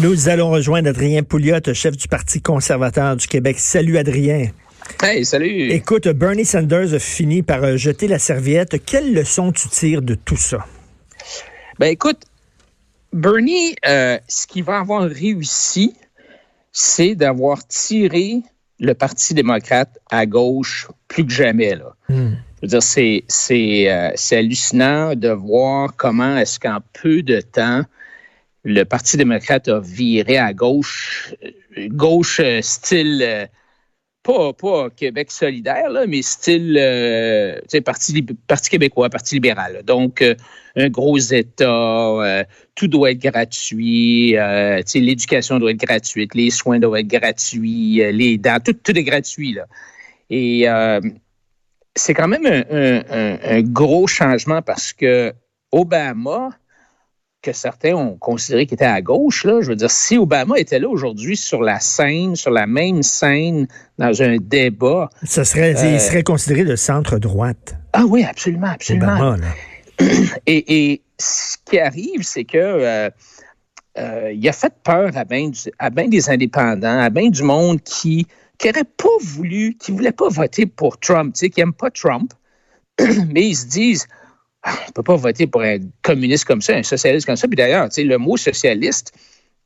Nous allons rejoindre Adrien Pouliot, chef du Parti conservateur du Québec. Salut Adrien. Hey, salut. Écoute, Bernie Sanders a fini par euh, jeter la serviette. Quelle leçon tu tires de tout ça? Ben écoute, Bernie, euh, ce qu'il va avoir réussi, c'est d'avoir tiré le Parti démocrate à gauche plus que jamais. Là. Hmm. Je veux dire, c'est, c'est, euh, c'est hallucinant de voir comment est-ce qu'en peu de temps, le Parti démocrate a viré à gauche, gauche euh, style, euh, pas, pas Québec solidaire, là, mais style euh, Parti, Parti québécois, Parti libéral. Donc, euh, un gros État, euh, tout doit être gratuit, l'éducation doit être gratuite, les soins doivent être gratuits, les dents, tout, tout est gratuit. Là. Et c'est quand même un- un- un gros changement parce que Obama, que certains ont considéré qu'il était à gauche, là, je veux dire, si Obama était là aujourd'hui sur la scène, sur la même scène, dans un débat, Ça serait, Euh, il serait considéré de centre-droite. ah oui, absolument, absolument. Obama, là. Et, et ce qui arrive, c'est que euh, euh, il a fait peur à bien à ben des indépendants, à bien du monde qui n'aurait pas voulu, qui ne voulait pas voter pour Trump, qui n'aime pas Trump, mais ils se disent on ne peut pas voter pour un communiste comme ça, un socialiste comme ça. Puis d'ailleurs, le mot socialiste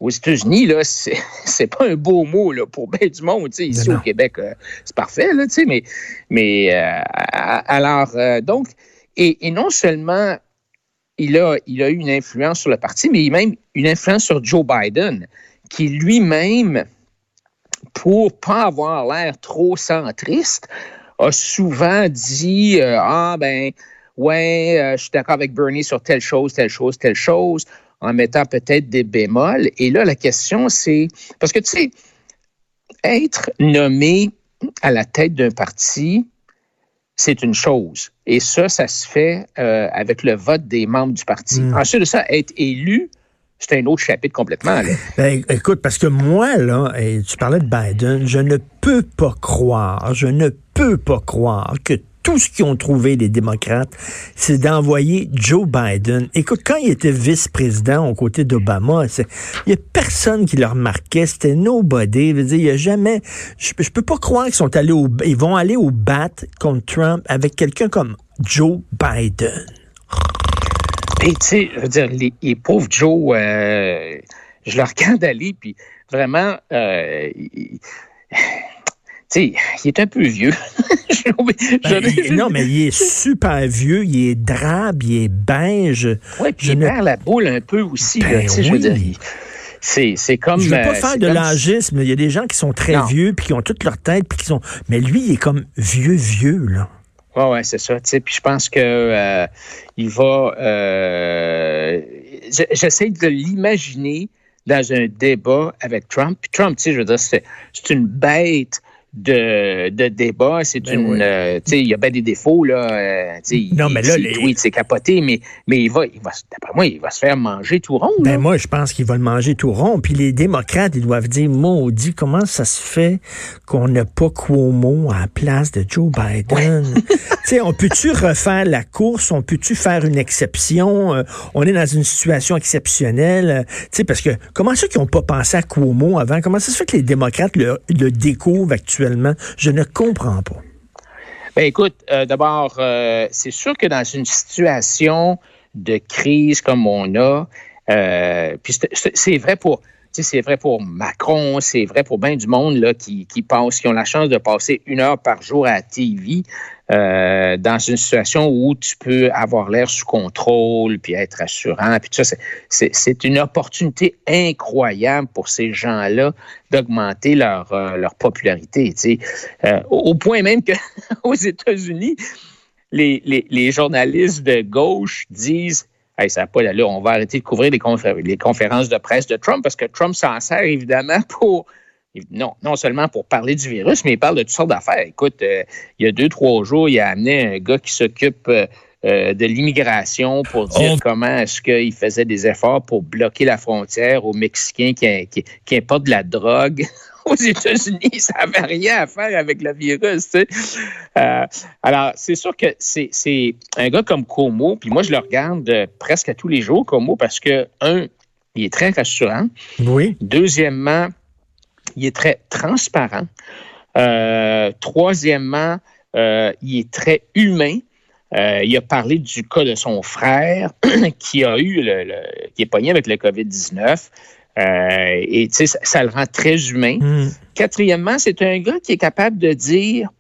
aux États-Unis, là, c'est c'est pas un beau mot là, pour bien du monde. Ici au Québec, euh, c'est parfait, là, tu sais, mais, mais euh, alors, euh, donc, et, et non seulement il a, il a eu une influence sur le parti, mais il a même une influence sur Joe Biden, qui lui-même, pour pas avoir l'air trop centriste, a souvent dit Ah, ben, ouais, euh, je suis d'accord avec Bernie sur telle chose, telle chose, telle chose, en mettant peut-être des bémols. Et là, la question, c'est. Parce que, tu sais, être nommé à la tête d'un parti, c'est une chose. Et ça, ça se fait euh, avec le vote des membres du parti. Mm. Ensuite de ça, être élu, c'est un autre chapitre complètement. là. Ben, écoute, parce que moi, là, et tu parlais de Biden, je ne peux pas croire, je ne peux pas croire que tout ce qu'ils ont trouvé les démocrates, c'est d'envoyer Joe Biden. Écoute, quand il était vice-président aux côtés d'Obama, il n'y a personne qui le remarquait, c'était nobody. Je veux dire, il y a jamais, je, peux pas croire qu'ils sont allés au, ils vont aller au bat contre Trump avec quelqu'un comme Joe Biden. Et tu sais, je veux dire, les, pauvres Joe, euh, je le regarde aller, puis vraiment, euh, sais, il est un peu vieux. Ben, il- non, mais il est super vieux, il est drabe, il est beige. Ouais, puis je il ne- perd la boule un peu aussi. Ben je veux oui. dire, c'est, c'est comme. Je veux pas euh, faire de l'âgisme. Il y a des gens qui sont très Non. vieux puis qui ont toute leur tête puis qui sont. Mais lui, il est comme vieux, vieux là. Ouais, ouais, c'est ça. Puis je pense que euh, il va. Euh, je- j'essaie de l'imaginer dans un débat avec Trump. Puis Trump, tu sais, je veux dire, c'est, c'est une bête de, de débat. C'est Ben une. oui. euh, tu sais, il y a bien des défauts là. euh, tu sais, Non, il- mais là, les- tweets, c'est capoté, mais mais il va, il va, d'après moi, il va se faire manger tout rond. là. Ben moi, je pense qu'il va le manger tout rond. Puis les démocrates, ils doivent dire, maudit, comment ça se fait qu'on n'a pas Cuomo à la place de Joe Biden? tu sais, on peut-tu refaire la course? On peut-tu faire une exception? Euh, on est dans une situation exceptionnelle. Euh, Tu sais, parce que comment ça qu'ils n'ont pas pensé à Cuomo avant? Comment ça se fait que les démocrates le, le découvrent actuellement? Je ne comprends pas. Ben écoute, euh, d'abord, euh, c'est sûr que dans une situation de crise comme on a, euh, puis c'est- vrai pour, c'est vrai pour Macron, c'est vrai pour bien du monde qui qui passe, qui ont la chance de passer une heure par jour à la TV. euh, dans une situation où tu peux avoir l'air sous contrôle, puis être assurant, puis tout ça, c'est- une opportunité incroyable pour ces gens-là d'augmenter leur, euh, popularité. Euh, au, point même que aux États-Unis, les journalistes de gauche disent hey, ça pas là, on va arrêter de couvrir les, les conférences de presse de Trump parce que Trump s'en sert évidemment pour non, non seulement pour parler du virus, mais il parle de toutes sortes d'affaires. Écoute, euh, il y a deux, trois jours, il a amené un gars qui s'occupe euh, euh, de l'immigration pour dire oh. comment est-ce qu'il faisait des efforts pour bloquer la frontière aux Mexicains qui, qui, qui importent de la drogue aux États-Unis. Ça n'avait rien à faire avec le virus. Tu sais. alors, c'est sûr que c'est un gars comme Como, puis moi, je le regarde presque à tous les jours, Como, parce que, un, il est très rassurant. Oui. Deuxièmement, il est très transparent. Euh, troisièmement, euh, il est très humain. Euh, il a parlé du cas de son frère qui a eu le, qui est pogné avec le COVID-19. Et tu sais, ça, le rend très humain. Mm. Quatrièmement, c'est un gars qui est capable de dire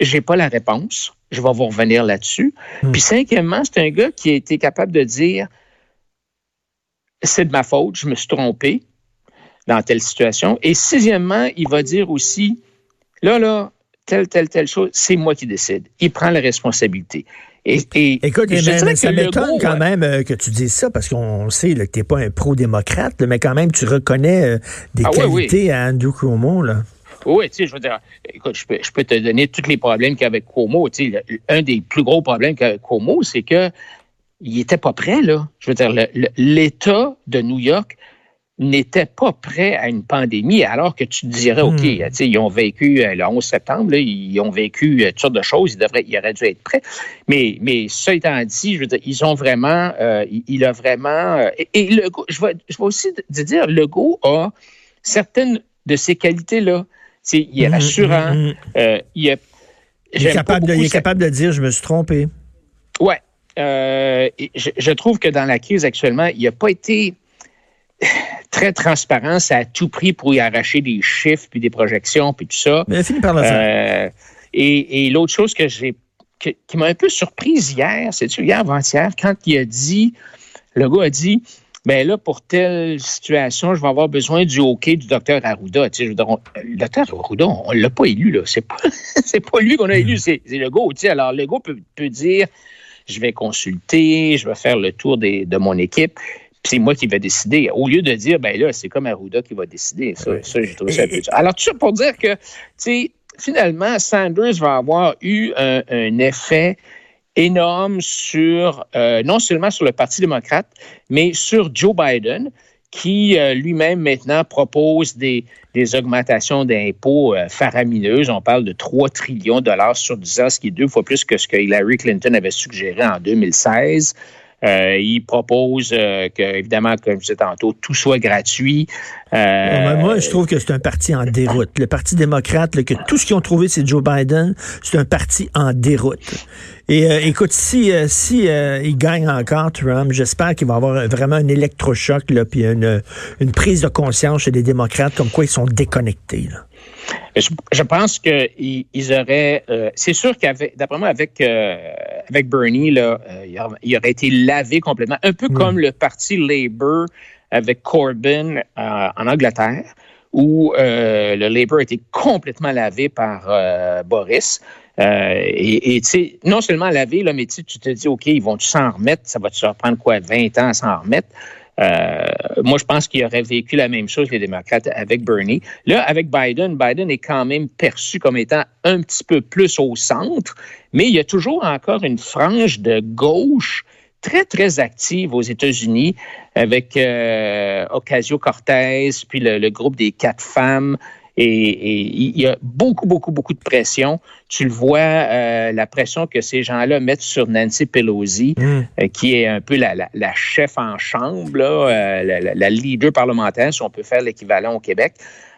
j'ai pas la réponse, je vais vous revenir là-dessus. Mm. Puis cinquièmement, c'est un gars qui a été capable de dire c'est de ma faute, je me suis trompé, dans telle situation. Et sixièmement, il va dire aussi, là, là, telle, telle, telle chose, c'est moi qui décide. Il prend la responsabilité. Et, Écoute, ça m'étonne quand même euh, que tu dises ça, parce qu'on sait que tu n'es pas un pro-démocrate, mais quand même, tu reconnais euh, des ah qualités à Andrew Cuomo. Là. Oui, tu sais, je veux dire, écoute, je peux, je peux te donner tous les problèmes qu'il y a avec Cuomo. Tu sais, un des plus gros problèmes qu'avec Cuomo, c'est que il était pas prêt, là. Je veux dire, l'État de New York n'était pas prêt à une pandémie, alors que tu te dirais, OK, hmm. ils ont vécu euh, le 11 septembre, ils ont vécu euh, toutes sortes de choses, ils, devraient, ils auraient dû être prêts. Mais, mais ça étant dit, je veux dire, ils ont vraiment, euh, il a vraiment, et, le je vais, je vais aussi dire, Legault a certaines de ces qualités-là. Il est hmm, rassurant, hmm, il est, il est, capable de, il est capable de dire, je me suis trompé. Ouais. je, je, trouve que dans la crise actuellement, il n'a pas été très transparent, ça a tout pris pour y arracher des chiffres puis des projections puis tout ça. Mais fini par euh, et, et l'autre chose que j'ai qui m'a un peu surprise hier, c'est hier avant-hier, quand il a dit, le gars a dit, ben là, pour telle situation, je vais avoir besoin du OK du docteur Arruda. Tu sais, je le docteur Arruda, on ne l'a pas élu, là. C'est pas, c'est pas lui qu'on a élu, c'est, le gars. Tu sais, alors, le gars peut, peut dire, je vais consulter, je vais faire le tour des, de mon équipe c'est moi qui vais décider. Au lieu de dire, ben là, c'est comme Arruda qui va décider. Ça, j'ai trouvé ça un peu Alors, tout ça pour dire que, tu sais, finalement, Sanders va avoir eu un, effet énorme sur, euh, non seulement sur le Parti démocrate, mais sur Joe Biden, qui euh, lui-même maintenant propose des, des augmentations d'impôts euh, faramineuses. On parle de 3 trillions de dollars sur 10 ans, ce qui est deux fois plus que ce que Hillary Clinton avait suggéré en 2016. Euh, il propose euh, que, évidemment, comme je disais tantôt, tout soit gratuit. Euh, moi, je trouve que c'est un parti en déroute. Le Parti démocrate, que tout ce qu'ils ont trouvé, c'est Joe Biden, c'est un parti en déroute. Et écoute, si si il gagne encore Trump, j'espère qu'il va avoir vraiment un électrochoc là, puis une, une prise de conscience chez les démocrates comme quoi ils sont déconnectés. Là. Je, pense qu'ils ils auraient. Euh, c'est sûr qu'avec, d'après moi, avec euh, avec Bernie, là, euh, il, aurait été lavé complètement, un peu comme le parti Labour avec Corbyn en Angleterre, où le Labour a été complètement lavé par Boris. et tu sais, non seulement lavé, là, mais tu te dis, OK, ils vont s'en remettre? Ça va te prendre quoi, 20 ans à s'en remettre? Euh, moi, je pense qu'il aurait vécu la même chose, les démocrates, avec Bernie. Là, avec Biden, Biden est quand même perçu comme étant un petit peu plus au centre, mais il y a toujours encore une frange de gauche très, très active aux États-Unis avec euh, Ocasio-Cortez, puis le, groupe des quatre femmes. Et, il y a beaucoup, beaucoup, beaucoup de pression. Tu le vois, euh, la pression que ces gens-là mettent sur Nancy Pelosi, mm. euh, qui est un peu la, chef en chambre, euh, la, leader parlementaire, si on peut faire l'équivalent au Québec.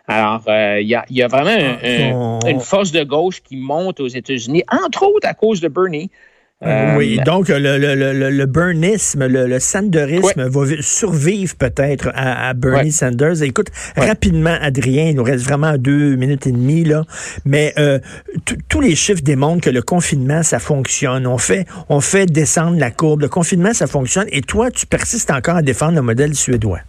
Alors, il y, a, vraiment ah, une force de gauche qui monte aux États-Unis, entre autres à cause de Bernie. Euh, oui, donc le, le, le, le burnisme, le, le sanderisme va survivre peut-être à, Bernie Sanders. Écoute, rapidement, Adrien, il nous reste vraiment deux minutes et demie, là, mais euh, tous les chiffres démontrent que le confinement, ça fonctionne. On fait, on fait descendre la courbe. Le confinement, ça fonctionne. Et toi, tu persistes encore à défendre le modèle suédois.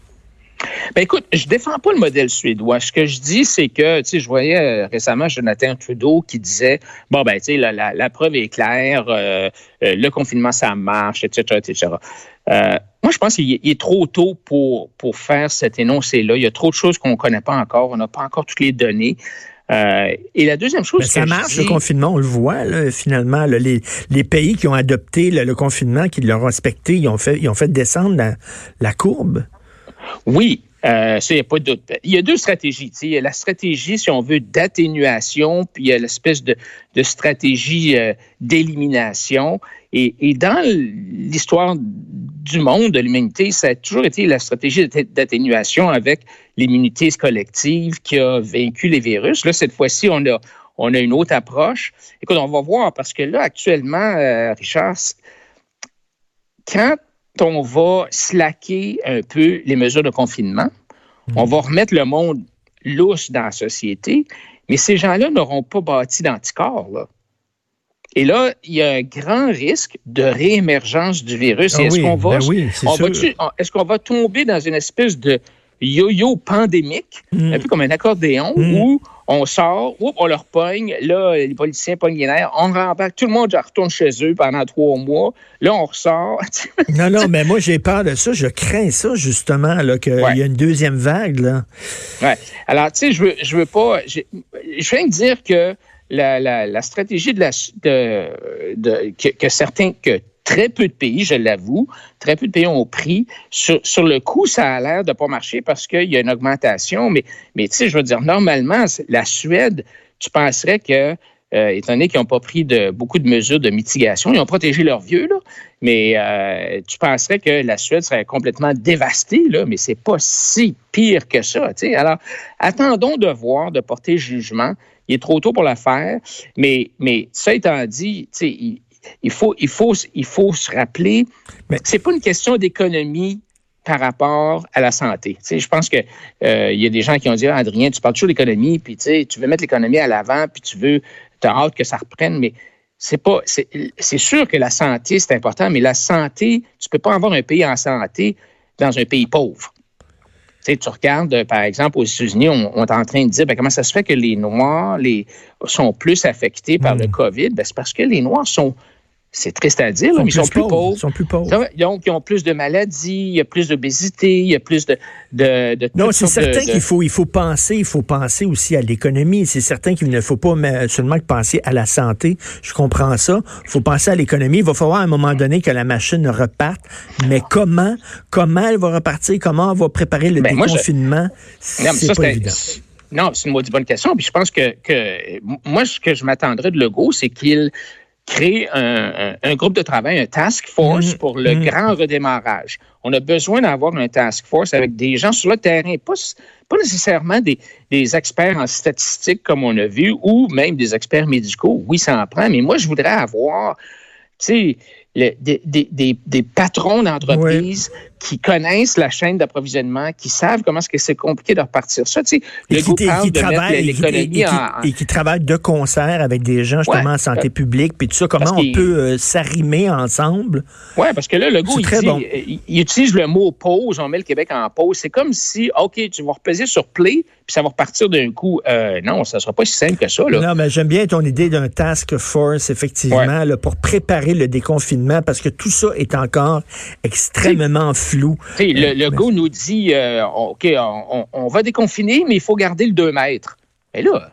Ben écoute, je défends pas le modèle suédois. Ce que je dis, c'est que, tu sais, je voyais euh, récemment Jonathan Trudeau qui disait, bon, ben, tu sais, la, la, preuve est claire, euh, euh, le confinement, ça marche, etc., etc. moi, je pense qu'il est trop tôt pour, pour faire cet énoncé-là. Il y a trop de choses qu'on ne connaît pas encore. On n'a pas encore toutes les données. et la deuxième chose, ça marche le confinement, on le voit là, finalement. les, les, pays qui ont adopté le, confinement, qui l'ont respecté, ils ont fait, ils ont fait descendre la, la courbe. Oui, euh, ça, il n'y a pas de Il y a deux stratégies. Il y a la stratégie, si on veut, d'atténuation, puis il y a l'espèce de, de, stratégie euh, d'élimination. Et, et, dans l'histoire du monde, de l'humanité, ça a toujours été la stratégie d'atténuation avec l'immunité collective qui a vaincu les virus. Là, cette fois-ci, on a, on a une autre approche. Écoute, on va voir, parce que là, actuellement, euh, Richard, quand on va slacker un peu les mesures de confinement. Hmm. On va remettre le monde lousse dans la société, mais ces gens-là n'auront pas bâti d'anticorps. Et là, il y a un grand risque de réémergence du virus. Ah est-ce qu'on va, ben est-ce qu'on va tomber dans une espèce de yo-yo pandémique, hmm. un peu comme un accordéon, hmm. où on sort, on leur pogne, là, les politiciens pognent les nerfs, on rembarque, tout le monde retourne chez eux pendant trois mois, là, on ressort. non, non, mais moi, j'ai peur de ça, je crains ça, justement, qu'il y a une deuxième vague, là. Ouais. Alors, tu sais, je veux, je veux pas, je, je viens de dire que la, la, la stratégie de la, de, de que, que certains, que très peu de pays, je l'avoue, très peu de pays ont pris. Sur, sur le coup, ça a l'air de pas marcher parce qu'il y a une augmentation, mais, mais tu sais, je veux dire, normalement, la Suède, tu penserais que euh, étant donné qu'ils n'ont pas pris beaucoup de mesures de mitigation. Ils ont protégé leurs vieux, mais euh, tu penserais que la Suède serait complètement dévastée, mais c'est pas si pire que ça. Alors, attendons de voir, de porter jugement. Il est trop tôt pour le faire, mais, mais ça étant dit, il, il faut, il faut, il faut se rappeler, que c'est pas une question d'économie par rapport à la santé. Tu je pense que euh, il y a des gens qui ont dit ah, Adrien, tu parles toujours d'économie, puis tu veux mettre l'économie à l'avant, puis tu veux, tu as hâte que ça reprenne, mais c'est pas, c'est sûr que la santé c'est important, mais la santé, tu peux pas avoir un pays en santé dans un pays pauvre. Tu, tu regardes, par exemple, aux États-Unis, on, est en train de dire ben, comment ça se fait que les Noirs les, sont plus affectés par le hmm. COVID? Ben, c'est parce que les Noirs sont c'est triste à dire, mais ils sont plus pauvres. Ils sont plus pauvres. Donc, ils ont plus de maladies, il y a plus d'obésité, il y a plus de... de, de non, c'est certain qu'il faut, il faut penser, il faut penser aussi à l'économie. C'est certain qu'il ne faut pas seulement penser à la santé. Je comprends ça. Il faut penser à l'économie. Il va falloir à un moment donné que la machine reparte. Mais comment, comment elle va repartir? Comment on va préparer le ben, déconfinement? C'est pas évident. Non, c'est une bonne question. Puis je pense que, que moi, ce que je m'attendrais de Legault, c'est qu'il créer un, un, groupe de travail, un task force mm-hmm. pour le mm-hmm. grand redémarrage. On a besoin d'avoir un task force avec des gens sur le terrain, pas, pas nécessairement des, des, experts en statistiques comme on a vu, ou même des experts médicaux. Oui, ça en prend, mais moi, je voudrais avoir, tu sais, des, des, des, patrons d'entreprise qui connaissent la chaîne d'approvisionnement, qui savent comment est-ce que c'est compliqué de repartir ça. Tu sais, le goût parle de mettre l'économie en, Et qui travaillent de concert avec des gens justement en santé publique, puis tout ça, comment on peut euh, s'arrimer ensemble? Oui, parce que là, le goût, il, il, utilise le mot pause, on met le Québec en pause. C'est comme si, OK, tu vas repeser sur play, puis ça va repartir d'un coup. Euh, non, ça ne sera pas si simple que ça. Là. Non, mais j'aime bien ton idée d'un task force, effectivement, là, pour préparer le déconfinement, parce que tout ça est encore extrêmement flou. Le, le go nous dit, euh, OK, on, va déconfiner, mais il faut garder le 2 mètres. Et là,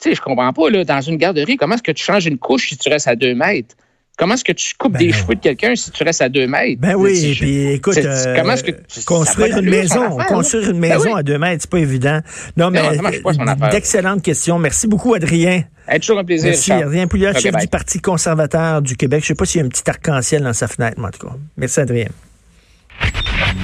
tu sais, je comprends pas, là, dans une garderie, comment est-ce que tu changes une couche si tu restes à 2 mètres? Comment est-ce que tu coupes ben des cheveux de quelqu'un si tu restes à deux mètres? Ben oui, puis écoute, euh, comment est-ce que construire une maison, construire une maison à deux mètres, c'est pas évident. Non, mais d'excellentes questions. Merci beaucoup, Adrien. toujours un plaisir. Merci, Adrien Pouliot, chef du Parti conservateur du Québec. Je sais pas s'il y a un petit arc-en-ciel dans sa fenêtre, mais en tout cas. Merci, Adrien.